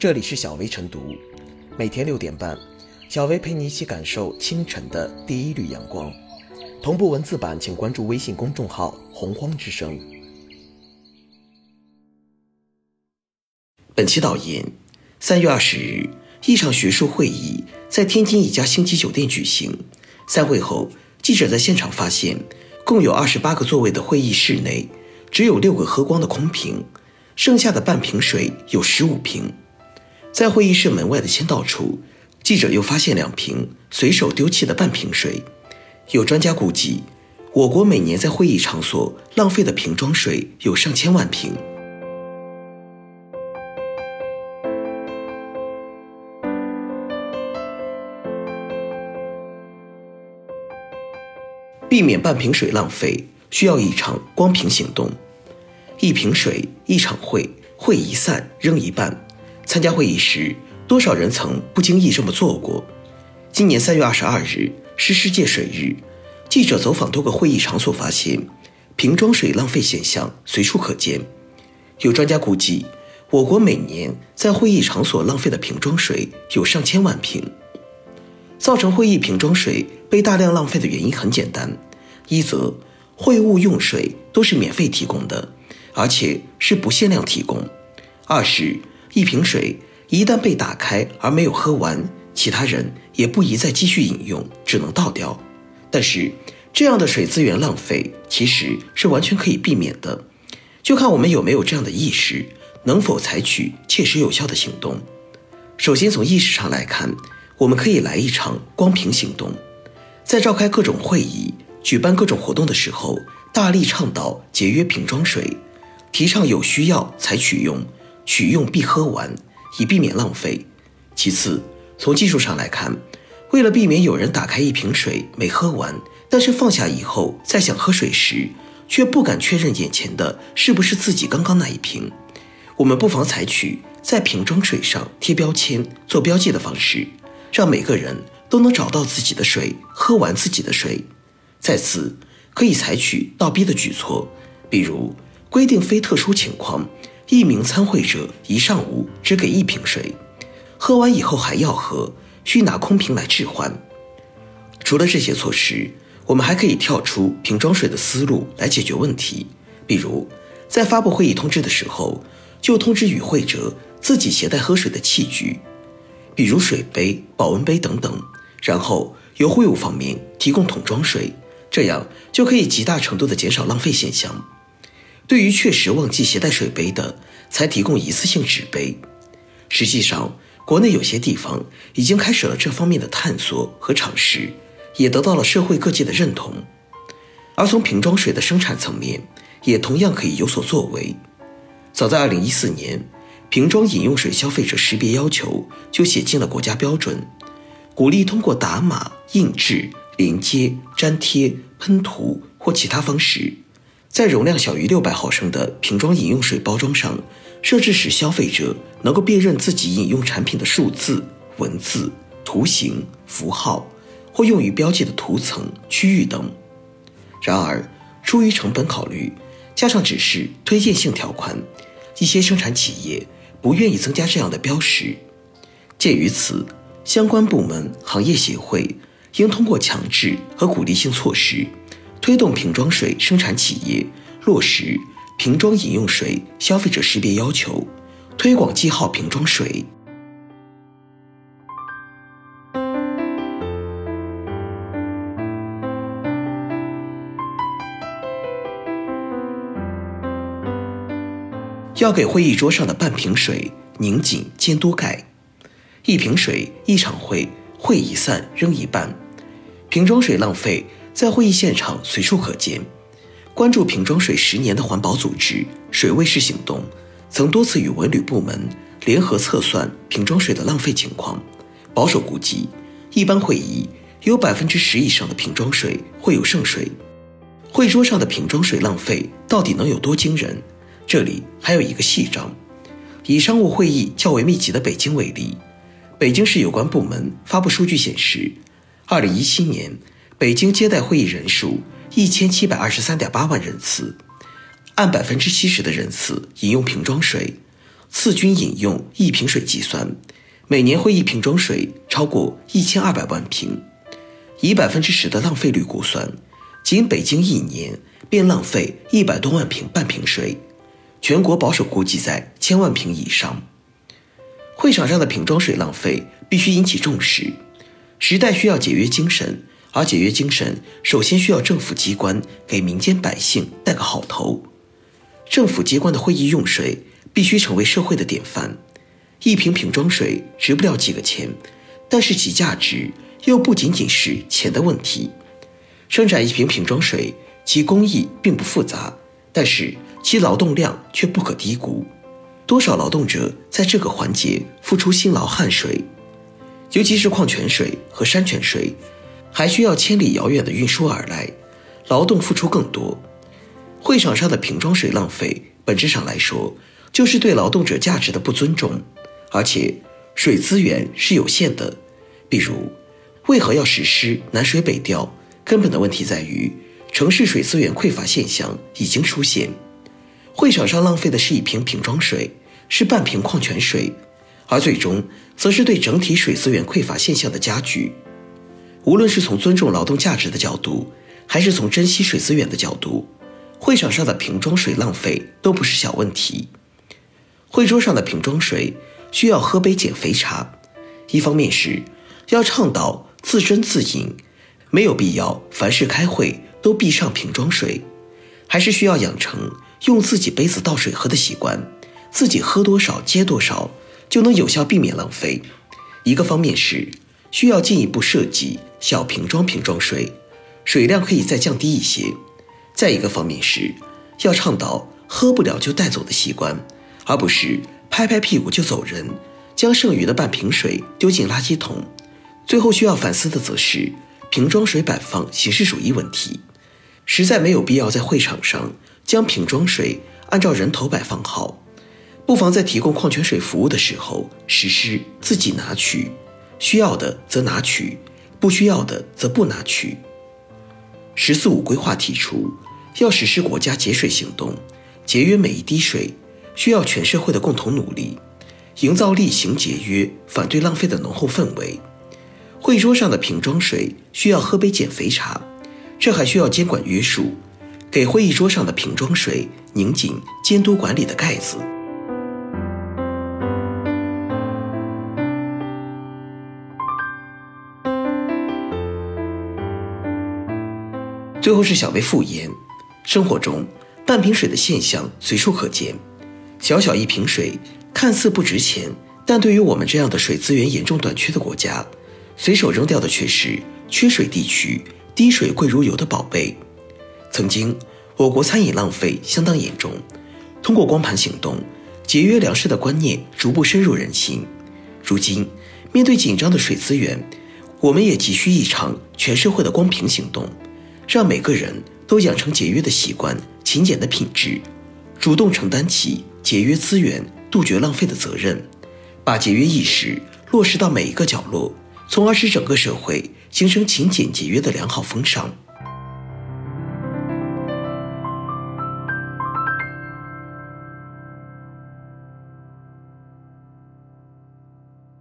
这里是小薇晨读，每天六点半，小薇陪你一起感受清晨的第一缕阳光。同步文字版，请关注微信公众号“洪荒之声”。本期导言：三月二十日，一场学术会议在天津一家星级酒店举行。散会后，记者在现场发现，共有二十八个座位的会议室内，只有六个喝光的空瓶，剩下的半瓶水有十五瓶。在会议室门外的签到处，记者又发现两瓶随手丢弃的半瓶水。有专家估计，我国每年在会议场所浪费的瓶装水有上千万瓶。避免半瓶水浪费，需要一场光瓶行动。一瓶水，一场会，会一散扔一半。参加会议时，多少人曾不经意这么做过？今年三月二十二日是世界水日，记者走访多个会议场所，发现瓶装水浪费现象随处可见。有专家估计，我国每年在会议场所浪费的瓶装水有上千万瓶。造成会议瓶装水被大量浪费的原因很简单：一则会务用水都是免费提供的，而且是不限量提供；二是，一瓶水一旦被打开而没有喝完，其他人也不宜再继续饮用，只能倒掉。但是，这样的水资源浪费其实是完全可以避免的，就看我们有没有这样的意识，能否采取切实有效的行动。首先，从意识上来看。我们可以来一场光瓶行动，在召开各种会议、举办各种活动的时候，大力倡导节约瓶装水，提倡有需要才取用，取用必喝完，以避免浪费。其次，从技术上来看，为了避免有人打开一瓶水没喝完，但是放下以后再想喝水时，却不敢确认眼前的是不是自己刚刚那一瓶，我们不妨采取在瓶装水上贴标签、做标记的方式。让每个人都能找到自己的水，喝完自己的水。再次，可以采取倒逼的举措，比如规定非特殊情况，一名参会者一上午只给一瓶水，喝完以后还要喝，需拿空瓶来置换。除了这些措施，我们还可以跳出瓶装水的思路来解决问题，比如在发布会议通知的时候，就通知与会者自己携带喝水的器具。比如水杯、保温杯等等，然后由会务方面提供桶装水，这样就可以极大程度的减少浪费现象。对于确实忘记携带水杯的，才提供一次性纸杯。实际上，国内有些地方已经开始了这方面的探索和尝试，也得到了社会各界的认同。而从瓶装水的生产层面，也同样可以有所作为。早在二零一四年。瓶装饮用水消费者识别要求就写进了国家标准，鼓励通过打码、印制、连接、粘贴、喷涂或其他方式，在容量小于六百毫升的瓶装饮用水包装上设置使消费者能够辨认自己饮用产品的数字、文字、图形、符号或用于标记的图层、区域等。然而，出于成本考虑，加上只是推荐性条款，一些生产企业。不愿意增加这样的标识，鉴于此，相关部门、行业协会应通过强制和鼓励性措施，推动瓶装水生产企业落实瓶装饮用水消费者识别要求，推广记号瓶装水。要给会议桌上的半瓶水拧紧监督盖，一瓶水一场会，会一散扔一半，瓶装水浪费在会议现场随处可见。关注瓶装水十年的环保组织水卫士行动，曾多次与文旅部门联合测算瓶装水的浪费情况，保守估计，一般会议有百分之十以上的瓶装水会有剩水。会桌上的瓶装水浪费到底能有多惊人？这里还有一个细章，以商务会议较为密集的北京为例，北京市有关部门发布数据显示，二零一七年北京接待会议人数一千七百二十三点八万人次，按百分之七十的人次饮用瓶装水，次均饮用一瓶水计算，每年会一瓶装水超过一千二百万瓶。以百分之十的浪费率估算，仅北京一年便浪费一百多万瓶半瓶水，全国保守估计在千万瓶以上。会场上的瓶装水浪费必须引起重视，时代需要节约精神，而节约精神首先需要政府机关给民间百姓带个好头。政府机关的会议用水必须成为社会的典范。一瓶瓶装水值不了几个钱，但是其价值。又不仅仅是钱的问题。生产一瓶瓶装水，其工艺并不复杂，但是其劳动量却不可低估。多少劳动者在这个环节付出辛劳汗水，尤其是矿泉水和山泉水，还需要千里遥远的运输而来，劳动付出更多。会场上的瓶装水浪费，本质上来说就是对劳动者价值的不尊重。而且，水资源是有限的，比如。为何要实施南水北调？根本的问题在于，城市水资源匮乏现象已经出现。会场上浪费的是一瓶瓶装水，是半瓶矿泉水，而最终则是对整体水资源匮乏现象的加剧。无论是从尊重劳动价值的角度，还是从珍惜水资源的角度，会场上的瓶装水浪费都不是小问题。会桌上的瓶装水需要喝杯减肥茶，一方面是要倡导。自斟自饮，没有必要凡事开会都必上瓶装水，还是需要养成用自己杯子倒水喝的习惯，自己喝多少接多少，就能有效避免浪费。一个方面是需要进一步设计小瓶装瓶装水，水量可以再降低一些；再一个方面是要倡导喝不了就带走的习惯，而不是拍拍屁股就走人，将剩余的半瓶水丢进垃圾桶。最后需要反思的则是瓶装水摆放形式主义问题，实在没有必要在会场上将瓶装水按照人头摆放好，不妨在提供矿泉水服务的时候实施自己拿取，需要的则拿取，不需要的则不拿取。十四五规划提出要实施国家节水行动，节约每一滴水，需要全社会的共同努力，营造厉行节约、反对浪费的浓厚氛围。会桌上的瓶装水需要喝杯减肥茶，这还需要监管约束，给会议桌上的瓶装水拧紧监督管理的盖子。最后是小微复言，生活中半瓶水的现象随处可见，小小一瓶水看似不值钱，但对于我们这样的水资源严重短缺的国家。随手扔掉的却是缺水地区滴水贵如油的宝贝。曾经，我国餐饮浪费相当严重。通过光盘行动，节约粮食的观念逐步深入人心。如今，面对紧张的水资源，我们也急需一场全社会的光屏行动，让每个人都养成节约的习惯、勤俭的品质，主动承担起节约资源、杜绝浪费的责任，把节约意识落实到每一个角落。从而使整个社会形成勤俭节约的良好风尚。